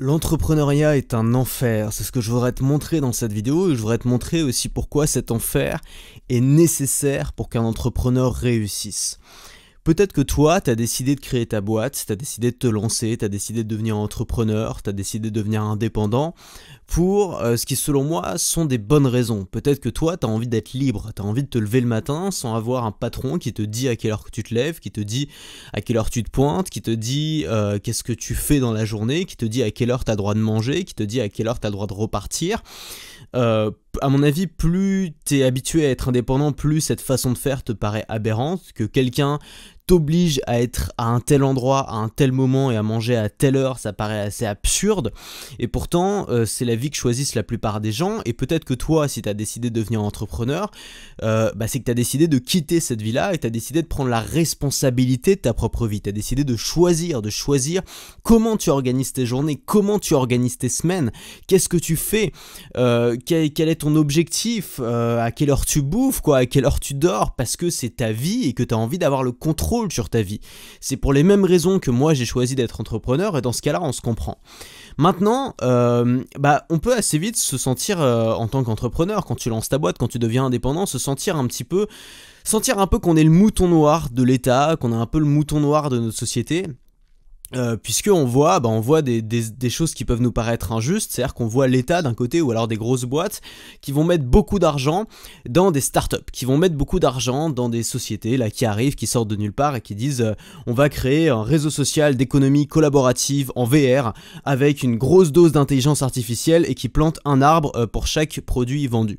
L'entrepreneuriat est un enfer, c'est ce que je voudrais te montrer dans cette vidéo et je voudrais te montrer aussi pourquoi cet enfer est nécessaire pour qu'un entrepreneur réussisse. Peut-être que toi, tu as décidé de créer ta boîte, tu as décidé de te lancer, tu as décidé de devenir entrepreneur, tu as décidé de devenir indépendant pour euh, ce qui selon moi sont des bonnes raisons. Peut-être que toi, tu as envie d'être libre, tu as envie de te lever le matin sans avoir un patron qui te dit à quelle heure que tu te lèves, qui te dit à quelle heure tu te pointes, qui te dit euh, qu'est-ce que tu fais dans la journée, qui te dit à quelle heure tu as droit de manger, qui te dit à quelle heure tu as droit de repartir. Euh, à mon avis, plus tu es habitué à être indépendant, plus cette façon de faire te paraît aberrante, que quelqu'un t'oblige à être à un tel endroit, à un tel moment et à manger à telle heure, ça paraît assez absurde. Et pourtant, euh, c'est la vie que choisissent la plupart des gens. Et peut-être que toi, si tu as décidé de devenir entrepreneur, euh, bah, c'est que tu as décidé de quitter cette vie-là et tu as décidé de prendre la responsabilité de ta propre vie. Tu as décidé de choisir, de choisir comment tu organises tes journées, comment tu organises tes semaines, qu'est-ce que tu fais, euh, quel, est ton objectif, à quelle heure tu bouffes, quoi, à quelle heure tu dors, parce que c'est ta vie et que tu as envie d'avoir le contrôle sur ta vie. C'est pour les mêmes raisons que moi j'ai choisi d'être entrepreneur et dans ce cas-là on se comprend. Maintenant, euh, bah, on peut assez vite se sentir euh, en tant qu'entrepreneur, quand tu lances ta boîte, quand tu deviens indépendant, se sentir un petit peu, sentir un peu qu'on est le mouton noir de l'État, qu'on est un peu le mouton noir de notre société. Euh, puisqu'on voit, bah, on voit des, choses qui peuvent nous paraître injustes, c'est-à-dire qu'on voit l'État d'un côté ou alors des grosses boîtes qui vont mettre beaucoup d'argent dans des startups, qui vont mettre beaucoup d'argent dans des sociétés là qui arrivent, qui sortent de nulle part et qui disent euh, on va créer un réseau social d'économie collaborative en VR avec une grosse dose d'intelligence artificielle et qui plante un arbre euh, pour chaque produit vendu.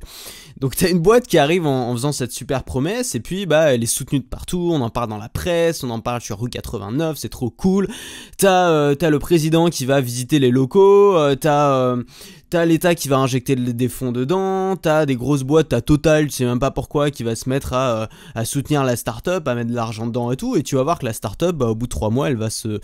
Donc t'as une boîte qui arrive en, faisant cette super promesse et puis bah elle est soutenue de partout, on en parle dans la presse, on en parle sur rue 89, c'est trop cool. T'as euh, le président qui va visiter les locaux, euh, t'as euh, T'as l'État qui va injecter des fonds dedans, t'as des grosses boîtes, t'as Total, tu sais même pas pourquoi, qui va se mettre à, euh, soutenir la startup, à mettre de l'argent dedans et tout, et tu vas voir que la startup, bah, au bout de trois mois, elle va se,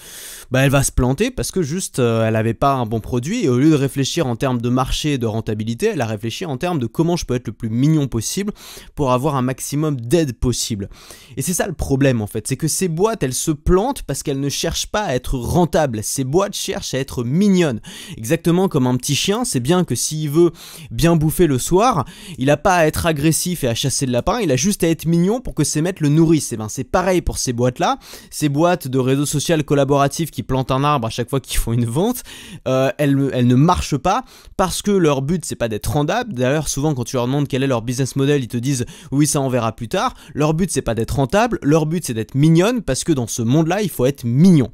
bah, elle va se planter parce que juste, euh, elle avait pas un bon produit, et au lieu de réfléchir en termes de marché et de rentabilité, elle a réfléchi en termes de comment je peux être le plus mignon possible pour avoir un maximum d'aide possible. Et c'est ça le problème en fait, c'est que ces boîtes, elles se plantent parce qu'elles ne cherchent pas à être rentables, ces boîtes cherchent à être mignonnes, exactement comme un petit chien, c'est bien que s'il veut bien bouffer le soir, il a pas à être agressif et à chasser le lapin, il a juste à être mignon pour que ses maîtres le nourrissent. Et ben c'est pareil pour ces boîtes-là, ces boîtes de réseaux sociaux collaboratifs qui plantent un arbre à chaque fois qu'ils font une vente, euh, elles, ne marchent pas parce que leur but c'est pas d'être rentable. D'ailleurs souvent quand tu leur demandes quel est leur business model, ils te disent oui ça on verra plus tard. Leur but c'est pas d'être rentable, leur but c'est d'être mignonne parce que dans ce monde-là il faut être mignon.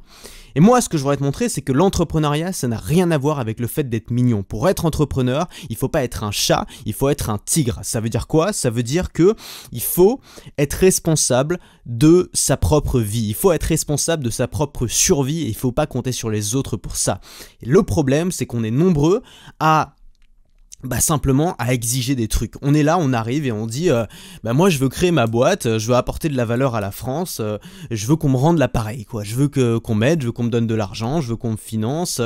Et moi, ce que je voudrais te montrer, c'est que l'entrepreneuriat, ça n'a rien à voir avec le fait d'être mignon. Pour être entrepreneur, il faut pas être un chat, il faut être un tigre. Ça veut dire quoi? Ça veut dire que il faut être responsable de sa propre vie. Il faut être responsable de sa propre survie et il faut pas compter sur les autres pour ça. Le problème, c'est qu'on est nombreux à bah simplement à exiger des trucs. On est là, on arrive et on dit euh, bah moi je veux créer ma boîte, euh, je veux apporter de la valeur à la France, euh, je veux qu'on me rende l'appareil quoi. Je veux que qu'on m'aide, je veux qu'on me donne de l'argent, je veux qu'on me finance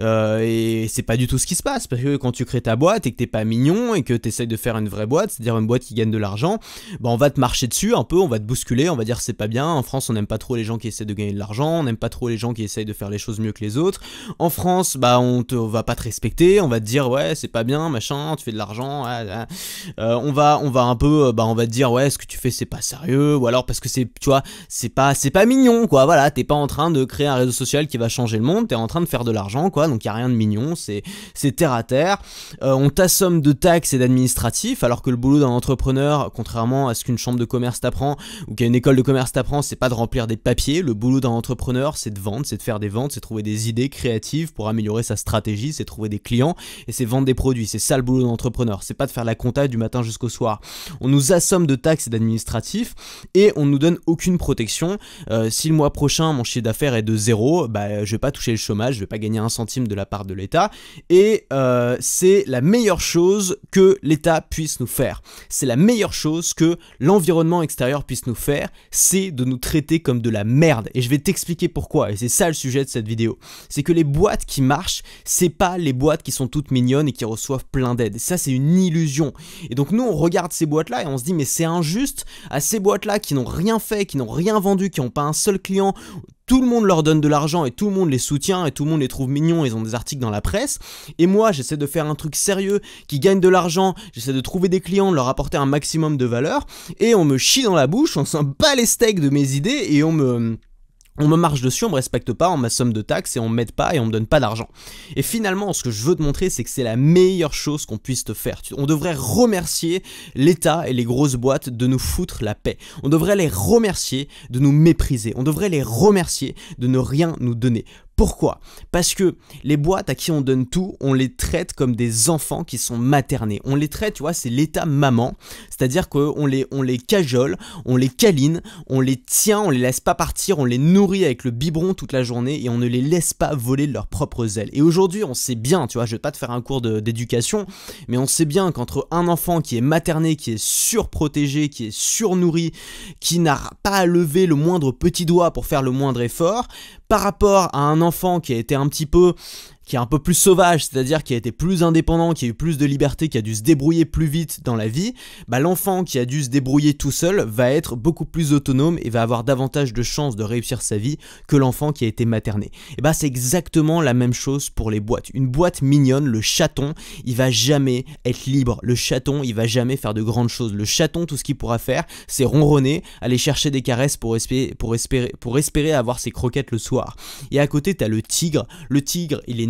et c'est pas du tout ce qui se passe parce que quand tu crées ta boîte et que t'es pas mignon et que t'essayes de faire une vraie boîte, c'est-à-dire une boîte qui gagne de l'argent, bah on va te marcher dessus un peu, on va te bousculer, on va dire c'est pas bien. En France, on n'aime pas trop les gens qui essaient de gagner de l'argent, on n'aime pas trop les gens qui essayent de faire les choses mieux que les autres. En France, bah on te on va pas te respecter, on va te dire ouais, c'est pas bien machin, tu fais de l'argent, euh, on va on va un peu euh, bah on va te dire ouais ce que tu fais c'est pas sérieux ou alors parce que c'est tu vois c'est pas c'est pas mignon quoi voilà t'es pas en train de créer un réseau social qui va changer le monde t'es en train de faire de l'argent quoi donc y a rien de mignon c'est c'est terre à terre. Euh, on t'assomme de taxes et d'administratifs alors que le boulot d'un entrepreneur contrairement à ce qu'une chambre de commerce t'apprend ou qu'une école de commerce t'apprend c'est pas de remplir des papiers. Le boulot d'un entrepreneur c'est de vendre c'est de faire des ventes c'est trouver des idées créatives pour améliorer sa stratégie c'est trouver des clients et c'est vendre des produits ça le boulot d'entrepreneur. C'est pas de faire la compta du matin jusqu'au soir. On nous assomme de taxes et d'administratifs et on nous donne aucune protection. Euh, si le mois prochain mon chiffre d'affaires est de zéro, bah, je vais pas toucher le chômage, je vais pas gagner un centime de la part de l'État. Et euh, c'est la meilleure chose que l'État puisse nous faire. C'est la meilleure chose que l'environnement extérieur puisse nous faire, c'est de nous traiter comme de la merde. Et je vais t'expliquer pourquoi. Et c'est ça le sujet de cette vidéo. C'est que les boîtes qui marchent, c'est pas les boîtes qui sont toutes mignonnes et qui reçoivent plein d'aide. Ça, c'est une illusion. Et donc, nous, on regarde ces boîtes-là et on se dit, mais c'est injuste à ces boîtes-là qui n'ont rien fait, qui n'ont rien vendu, qui n'ont pas un seul client tout le monde leur donne de l'argent et tout le monde les soutient et tout le monde les trouve mignons, ils ont des articles dans la presse. Et moi, j'essaie de faire un truc sérieux qui gagne de l'argent, j'essaie de trouver des clients, de leur apporter un maximum de valeur et on me chie dans la bouche, on s'en bat les steaks de mes idées et on me on me marche dessus, on me respecte pas, on ma somme de taxes et on m'aide pas et on me donne pas d'argent. Et finalement, ce que je veux te montrer, c'est que c'est la meilleure chose qu'on puisse te faire. On devrait remercier l'État et les grosses boîtes de nous foutre la paix. On devrait les remercier de nous mépriser. On devrait les remercier de ne rien nous donner. Pourquoi? Parce que les boîtes à qui on donne tout, on les traite comme des enfants qui sont maternés. On les traite, tu vois, c'est l'état maman, c'est-à-dire qu'on les, on les cajole, on les câline, on les tient, on les laisse pas partir, on les nourrit avec le biberon toute la journée et on ne les laisse pas voler de leurs propres ailes. Et aujourd'hui, on sait bien, tu vois, je vais pas te faire un cours d'éducation, mais on sait bien qu'entre un enfant qui est materné, qui est surprotégé, qui est surnourri, qui n'a pas à lever le moindre petit doigt pour faire le moindre effort, par rapport à un enfant qui a été un petit peu un peu plus sauvage, c'est-à-dire qui a été plus indépendant, qui a eu plus de liberté, qui a dû se débrouiller plus vite dans la vie, bah l'enfant qui a dû se débrouiller tout seul va être beaucoup plus autonome et va avoir davantage de chances de réussir sa vie que l'enfant qui a été materné. Et bah c'est exactement la même chose pour les boîtes. Une boîte mignonne, le chaton, il va jamais être libre. Le chaton, il va jamais faire de grandes choses. Le chaton, tout ce qu'il pourra faire, c'est ronronner, aller chercher des caresses pour espérer, pour espérer, pour espérer avoir ses croquettes le soir. Et à côté, t'as le tigre. Le tigre, il est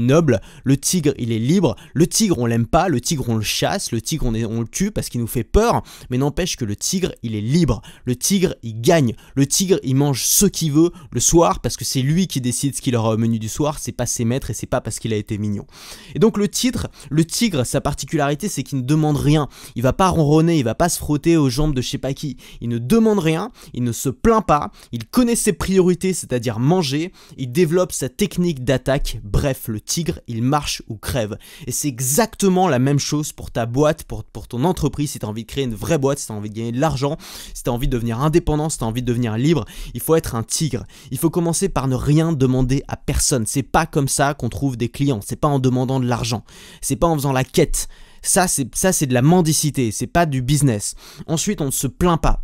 le tigre il est libre, le tigre on l'aime pas, le tigre on le chasse, le tigre on, le tue parce qu'il nous fait peur, mais n'empêche que le tigre il est libre, le tigre il gagne, le tigre il mange ce qu'il veut le soir parce que c'est lui qui décide ce qu'il aura au menu du soir, c'est pas ses maîtres et c'est pas parce qu'il a été mignon. Et donc le tigre, le tigre sa particularité c'est qu'il ne demande rien, il va pas ronronner, il va pas se frotter aux jambes de je sais pas qui, il ne demande rien, il ne se plaint pas, il connaît ses priorités c'est-à-dire manger, il développe sa technique d'attaque, bref le tigre il marche ou crève. Et c'est exactement la même chose pour ta boîte, pour, pour ton entreprise, si tu as envie de créer une vraie boîte, si tu as envie de gagner de l'argent, si tu as envie de devenir indépendant, si tu as envie de devenir libre, il faut être un tigre. Il faut commencer par ne rien demander à personne. C'est pas comme ça qu'on trouve des clients, c'est pas en demandant de l'argent, c'est pas en faisant la quête. Ça, c'est ça, c'est de la mendicité, c'est pas du business. Ensuite, on ne se plaint pas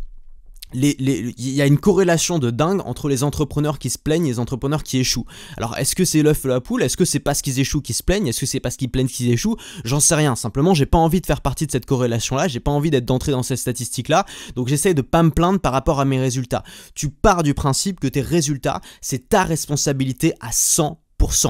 il y a une corrélation de dingue entre les entrepreneurs qui se plaignent et les entrepreneurs qui échouent. Alors, est-ce que c'est l'œuf ou la poule? Est-ce que c'est parce qu'ils échouent qu'ils se plaignent? Est-ce que c'est parce qu'ils plaignent qu'ils échouent? J'en sais rien. Simplement, j'ai pas envie de faire partie de cette corrélation-là. J'ai pas envie d'être d'entrer dans cette statistique-là. Donc, j'essaie de pas me plaindre par rapport à mes résultats. Tu pars du principe que tes résultats, c'est ta responsabilité à 100%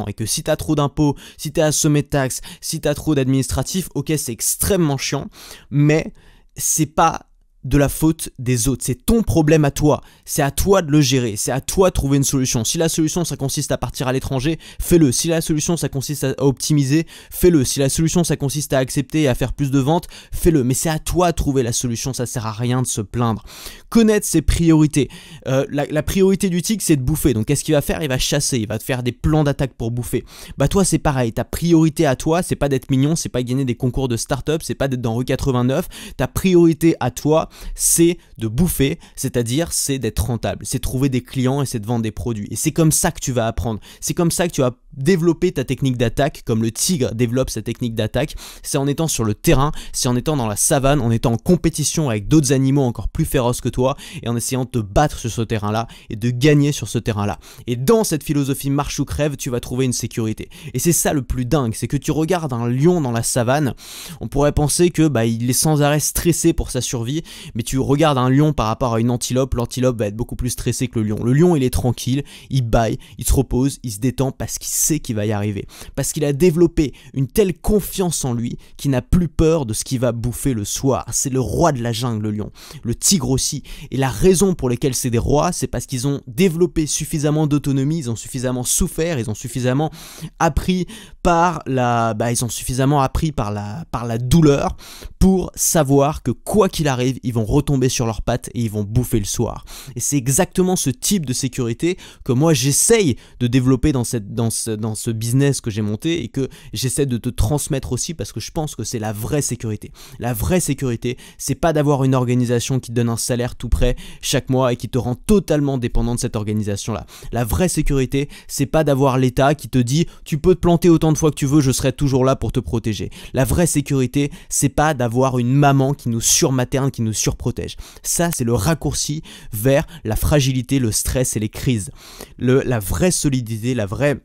et que si t'as trop d'impôts, si t'es assommé de taxes, si t'as trop d'administratifs, ok c'est extrêmement chiant, mais c'est pas de la faute des autres. C'est ton problème à toi. C'est à toi de le gérer. C'est à toi de trouver une solution. Si la solution ça consiste à partir à l'étranger, fais-le. Si la solution ça consiste à optimiser, fais-le. Si la solution ça consiste à accepter et à faire plus de ventes, fais-le. Mais c'est à toi de trouver la solution. Ça sert à rien de se plaindre. Connaître ses priorités. Euh, la, priorité du tigre c'est de bouffer. Donc qu'est-ce qu'il va faire? Il va chasser. Il va te faire des plans d'attaque pour bouffer. Bah toi c'est pareil. Ta priorité à toi c'est pas d'être mignon, c'est pas gagner des concours de start-up, c'est pas d'être dans rue 89. Ta priorité à toi c'est de bouffer, c'est-à-dire c'est d'être rentable, c'est trouver des clients et c'est de vendre des produits. Et c'est comme ça que tu vas apprendre. C'est comme ça que tu vas développer ta technique d'attaque, comme le tigre développe sa technique d'attaque, c'est en étant sur le terrain, c'est en étant dans la savane, en étant en compétition avec d'autres animaux encore plus féroces que toi, et en essayant de te battre sur ce terrain-là et de gagner sur ce terrain-là. Et dans cette philosophie marche ou crève, tu vas trouver une sécurité. Et c'est ça le plus dingue, c'est que tu regardes un lion dans la savane, on pourrait penser que bah, il est sans arrêt stressé pour sa survie, mais tu regardes un lion par rapport à une antilope, l'antilope va être beaucoup plus stressé que le lion. Le lion, il est tranquille, il baille, il se repose, il se détend parce qu'il sait qu'il va y arriver. Parce qu'il a développé une telle confiance en lui qu'il n'a plus peur de ce qu'il va bouffer le soir. C'est le roi de la jungle, le lion. Le tigre aussi. Et la raison pour laquelle c'est des rois, c'est parce qu'ils ont développé suffisamment d'autonomie, ils ont suffisamment souffert, ils ont suffisamment appris par la, bah, ils ont suffisamment appris par la, par la douleur pour savoir que quoi qu'il arrive, ils vont retomber sur leurs pattes et ils vont bouffer le soir. Et c'est exactement ce type de sécurité que moi j'essaye de développer dans, cette, dans, ce, dans ce business que j'ai monté et que j'essaie de te transmettre aussi parce que je pense que c'est la vraie sécurité. La vraie sécurité, c'est pas d'avoir une organisation qui te donne un salaire tout prêt chaque mois et qui te rend totalement dépendant de cette organisation-là. La vraie sécurité, c'est pas d'avoir l'État qui te dit tu peux te planter autant de fois que tu veux, je serai toujours là pour te protéger. La vraie sécurité, c'est pas d'avoir une maman qui nous surmaterne, qui nous surprotège. Ça, c'est le raccourci vers la fragilité, le stress et les crises. Le, la vraie solidité, la vraie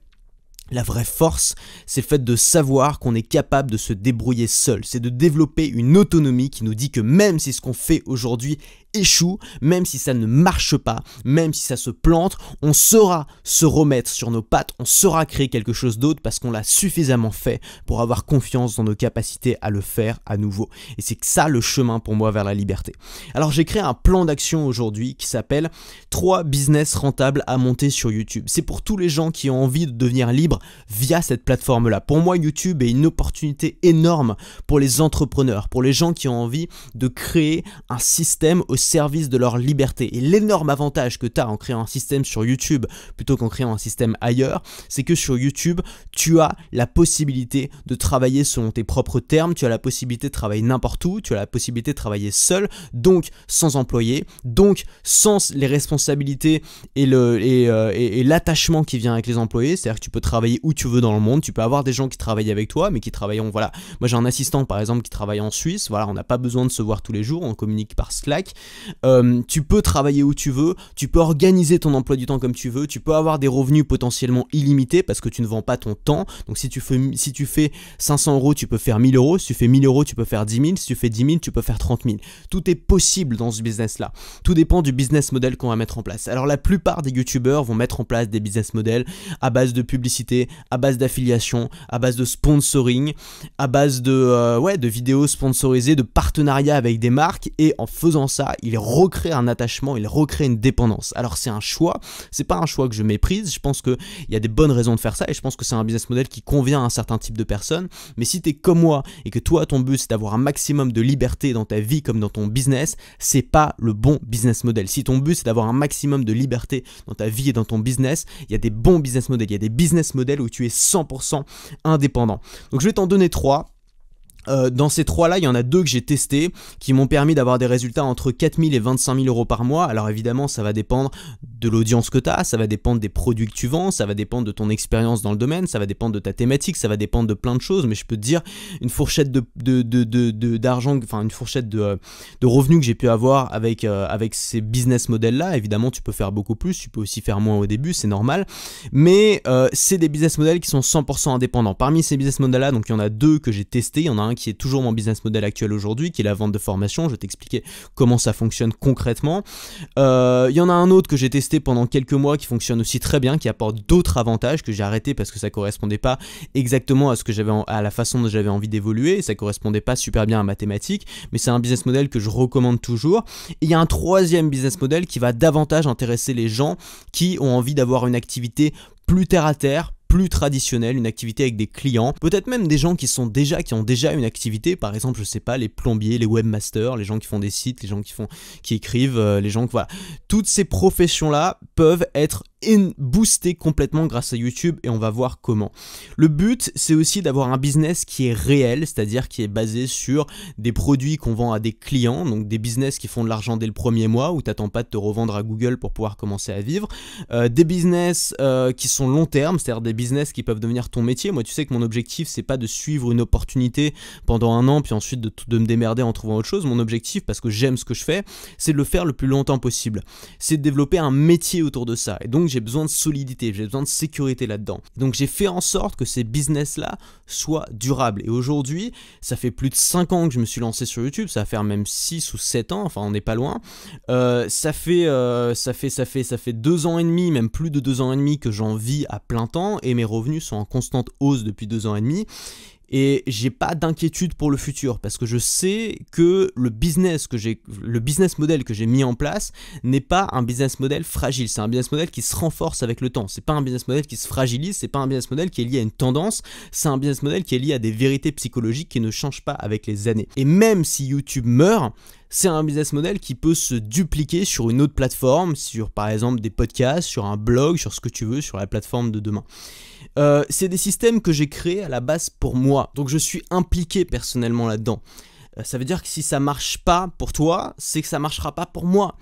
la vraie force, c'est le fait de savoir qu'on est capable de se débrouiller seul. C'est de développer une autonomie qui nous dit que même si ce qu'on fait aujourd'hui échoue, même si ça ne marche pas, même si ça se plante, on saura se remettre sur nos pattes, on saura créer quelque chose d'autre parce qu'on l'a suffisamment fait pour avoir confiance dans nos capacités à le faire à nouveau. Et c'est ça le chemin pour moi vers la liberté. Alors j'ai créé un plan d'action aujourd'hui qui s'appelle 3 business rentables à monter sur YouTube. C'est pour tous les gens qui ont envie de devenir libres via cette plateforme-là. Pour moi, YouTube est une opportunité énorme pour les entrepreneurs, pour les gens qui ont envie de créer un système aussi service de leur liberté. Et l'énorme avantage que tu as en créant un système sur YouTube plutôt qu'en créant un système ailleurs, c'est que sur YouTube, tu as la possibilité de travailler selon tes propres termes, tu as la possibilité de travailler n'importe où, tu as la possibilité de travailler seul, donc sans employé, donc sans les responsabilités et euh, l'attachement et, qui vient avec les employés, c'est-à-dire que tu peux travailler où tu veux dans le monde, tu peux avoir des gens qui travaillent avec toi, mais qui travailleront, voilà, moi j'ai un assistant par exemple qui travaille en Suisse, voilà, on n'a pas besoin de se voir tous les jours, on communique par Slack, euh, tu peux travailler où tu veux, tu peux organiser ton emploi du temps comme tu veux, tu peux avoir des revenus potentiellement illimités parce que tu ne vends pas ton temps. Donc si tu fais, si tu fais 500 euros, tu peux faire 1000 euros. Si tu fais 1000 euros, tu peux faire 10 000. Si tu fais 10 000, tu peux faire 30 000. Tout est possible dans ce business-là. Tout dépend du business model qu'on va mettre en place. Alors la plupart des youtubeurs vont mettre en place des business models à base de publicité, à base d'affiliation, à base de sponsoring, à base de, euh, ouais, de vidéos sponsorisées, de partenariats avec des marques. Et en faisant ça, il recrée un attachement, il recrée une dépendance. Alors c'est un choix, c'est pas un choix que je méprise, je pense qu'il y a des bonnes raisons de faire ça et je pense que c'est un business model qui convient à un certain type de personnes. Mais si tu es comme moi et que toi ton but c'est d'avoir un maximum de liberté dans ta vie comme dans ton business, c'est pas le bon business model. Si ton but c'est d'avoir un maximum de liberté dans ta vie et dans ton business, il y a des bons business models, il y a des business models où tu es 100% indépendant. Donc je vais t'en donner trois euh, dans ces trois-là, il y en a deux que j'ai testés qui m'ont permis d'avoir des résultats entre 4000 et 25 000 euros par mois. Alors évidemment, ça va dépendre de l'audience que tu as, ça va dépendre des produits que tu vends, ça va dépendre de ton expérience dans le domaine, ça va dépendre de ta thématique, ça va dépendre de plein de choses. Mais je peux te dire, une fourchette de, d'argent, enfin une fourchette de, de revenus que j'ai pu avoir avec, euh, avec ces business models-là. Évidemment, tu peux faire beaucoup plus, tu peux aussi faire moins au début, c'est normal. Mais euh, c'est des business models qui sont 100% indépendants. Parmi ces business models-là, donc il y en a deux que j'ai testés, il y en a un qui est toujours mon business model actuel aujourd'hui, qui est la vente de formation. Je vais t'expliquer comment ça fonctionne concrètement. Euh, il y en a un autre que j'ai testé pendant quelques mois qui fonctionne aussi très bien, qui apporte d'autres avantages que j'ai arrêté parce que ça correspondait pas exactement à ce que j'avais à la façon dont j'avais envie d'évoluer, ça correspondait pas super bien à ma thématique, mais c'est un business model que je recommande toujours. Il y a un troisième business model qui va davantage intéresser les gens qui ont envie d'avoir une activité plus terre à terre, plus traditionnelle, une activité avec des clients, peut-être même des gens qui sont déjà, qui ont déjà une activité, par exemple, je sais pas, les plombiers, les webmasters, les gens qui font des sites, les gens qui font, qui écrivent, euh, les gens, voilà. Toutes ces professions-là peuvent être booster complètement grâce à YouTube et on va voir comment. Le but, c'est aussi d'avoir un business qui est réel, c'est-à-dire qui est basé sur des produits qu'on vend à des clients, donc des business qui font de l'argent dès le premier mois où t'attends pas de te revendre à Google pour pouvoir commencer à vivre. Euh, des business euh, qui sont long terme, c'est-à-dire des business qui peuvent devenir ton métier. Moi, tu sais que mon objectif, c'est pas de suivre une opportunité pendant un an puis ensuite de, de me démerder en trouvant autre chose. Mon objectif, parce que j'aime ce que je fais, c'est de le faire le plus longtemps possible. C'est de développer un métier autour de ça. Et donc, j'ai besoin de solidité, j'ai besoin de sécurité là-dedans. Donc j'ai fait en sorte que ces business-là soient durables. Et aujourd'hui, ça fait plus de 5 ans que je me suis lancé sur YouTube, ça va faire même 6 ou 7 ans, enfin on n'est pas loin. Euh, ça, fait, euh, ça, fait, ça, fait, ça fait 2 ans et demi, même plus de 2 ans et demi que j'en vis à plein temps et mes revenus sont en constante hausse depuis 2 ans et demi et j'ai pas d'inquiétude pour le futur parce que je sais que le business le business model que j'ai mis en place n'est pas un business model fragile, c'est un business model qui se renforce avec le temps. C'est pas un business model qui se fragilise, c'est pas un business model qui est lié à une tendance, c'est un business model qui est lié à des vérités psychologiques qui ne changent pas avec les années. Et même si YouTube meurt, c'est un business model qui peut se dupliquer sur une autre plateforme, sur par exemple des podcasts, sur un blog, sur ce que tu veux, sur la plateforme de demain. Euh, c'est des systèmes que j'ai créés à la base pour moi, donc je suis impliqué personnellement là-dedans. Euh, ça veut dire que si ça marche pas pour toi, c'est que ça marchera pas pour moi.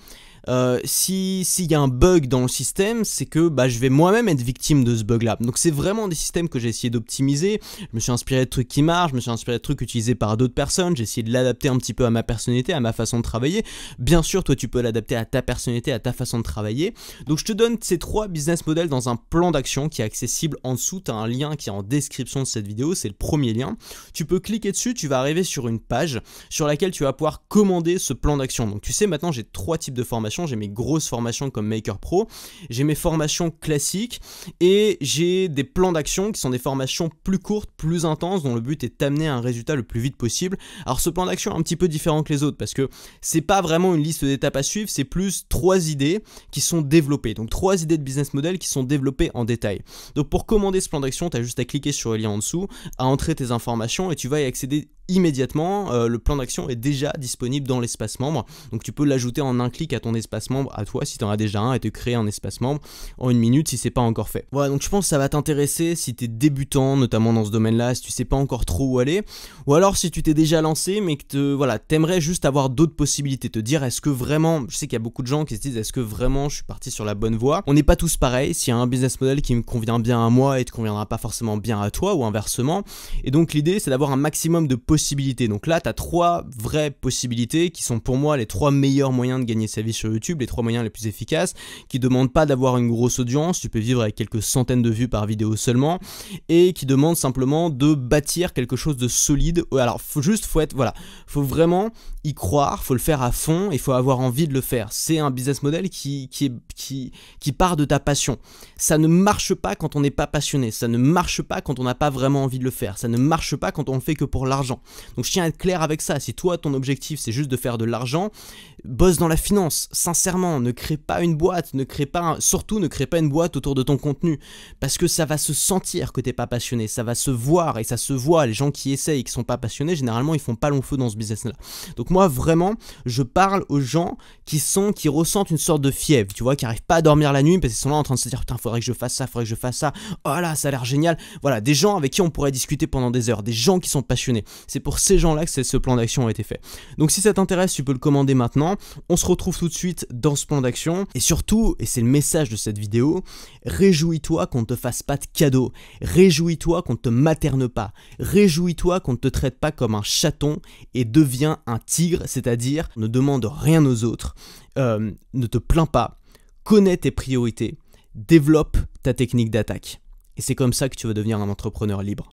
Euh, si s'il y a un bug dans le système, c'est que bah, je vais moi-même être victime de ce bug-là. Donc c'est vraiment des systèmes que j'ai essayé d'optimiser. Je me suis inspiré de trucs qui marchent, je me suis inspiré de trucs utilisés par d'autres personnes. J'ai essayé de l'adapter un petit peu à ma personnalité, à ma façon de travailler. Bien sûr, toi, tu peux l'adapter à ta personnalité, à ta façon de travailler. Donc je te donne ces trois business models dans un plan d'action qui est accessible en dessous. Tu as un lien qui est en description de cette vidéo, c'est le premier lien. Tu peux cliquer dessus, tu vas arriver sur une page sur laquelle tu vas pouvoir commander ce plan d'action. Donc tu sais, maintenant j'ai trois types de formations. J'ai mes grosses formations comme Maker Pro, j'ai mes formations classiques et j'ai des plans d'action qui sont des formations plus courtes, plus intenses, dont le but est d'amener un résultat le plus vite possible. Alors ce plan d'action est un petit peu différent que les autres parce que c'est pas vraiment une liste d'étapes à suivre, c'est plus trois idées qui sont développées. Donc trois idées de business model qui sont développées en détail. Donc pour commander ce plan d'action, tu as juste à cliquer sur le lien en dessous, à entrer tes informations et tu vas y accéder immédiatement, euh, le plan d'action est déjà disponible dans l'espace membre. Donc tu peux l'ajouter en un clic à ton espace membre, à toi si tu en as déjà un, et te créer un espace membre en une minute si c'est pas encore fait. Voilà, donc je pense que ça va t'intéresser si tu es débutant, notamment dans ce domaine-là, si tu sais pas encore trop où aller, ou alors si tu t'es déjà lancé mais que te, voilà, t'aimerais juste avoir d'autres possibilités, te dire est-ce que vraiment, je sais qu'il y a beaucoup de gens qui se disent est-ce que vraiment je suis parti sur la bonne voie? On n'est pas tous pareils, s'il y a un business model qui me convient bien à moi et te conviendra pas forcément bien à toi ou inversement. Et donc l'idée c'est d'avoir un maximum de possibilités donc là, tu as trois vraies possibilités qui sont pour moi les trois meilleurs moyens de gagner sa vie sur YouTube, les trois moyens les plus efficaces, qui demandent pas d'avoir une grosse audience, tu peux vivre avec quelques centaines de vues par vidéo seulement, et qui demandent simplement de bâtir quelque chose de solide. Alors, faut juste, faut être, voilà, faut vraiment y croire, faut le faire à fond, il faut avoir envie de le faire. C'est un business model qui, qui part de ta passion. Ça ne marche pas quand on n'est pas passionné, ça ne marche pas quand on n'a pas vraiment envie de le faire, ça ne marche pas quand on le fait que pour l'argent. Donc je tiens à être clair avec ça. Si toi, ton objectif, c'est juste de faire de l'argent, bosse dans la finance. Sincèrement, ne crée pas une boîte, ne crée pas, surtout ne crée pas une boîte autour de ton contenu. Parce que ça va se sentir que t'es pas passionné, ça va se voir et ça se voit. Les gens qui essayent et qui sont pas passionnés, généralement, ils font pas long feu dans ce business-là. Donc moi, vraiment, je parle aux gens qui sont, qui ressentent une sorte de fièvre, tu vois, qui arrivent pas à dormir la nuit parce qu'ils sont là en train de se dire, putain, faudrait que je fasse ça, faudrait que je fasse ça. Oh là, ça a l'air génial. Voilà, des gens avec qui on pourrait discuter pendant des heures, des gens qui sont passionnés. C'est pour ces gens-là que ce plan d'action a été fait. Donc si ça t'intéresse, tu peux le commander maintenant. On se retrouve tout de suite dans ce plan d'action. Et surtout, et c'est le message de cette vidéo, réjouis-toi qu'on ne te fasse pas de cadeau. Réjouis-toi qu'on ne te materne pas. Réjouis-toi qu'on ne te traite pas comme un chaton et deviens un tigre, c'est-à-dire ne demande rien aux autres, euh, ne te plains pas, connais tes priorités, développe ta technique d'attaque. Et c'est comme ça que tu vas devenir un entrepreneur libre.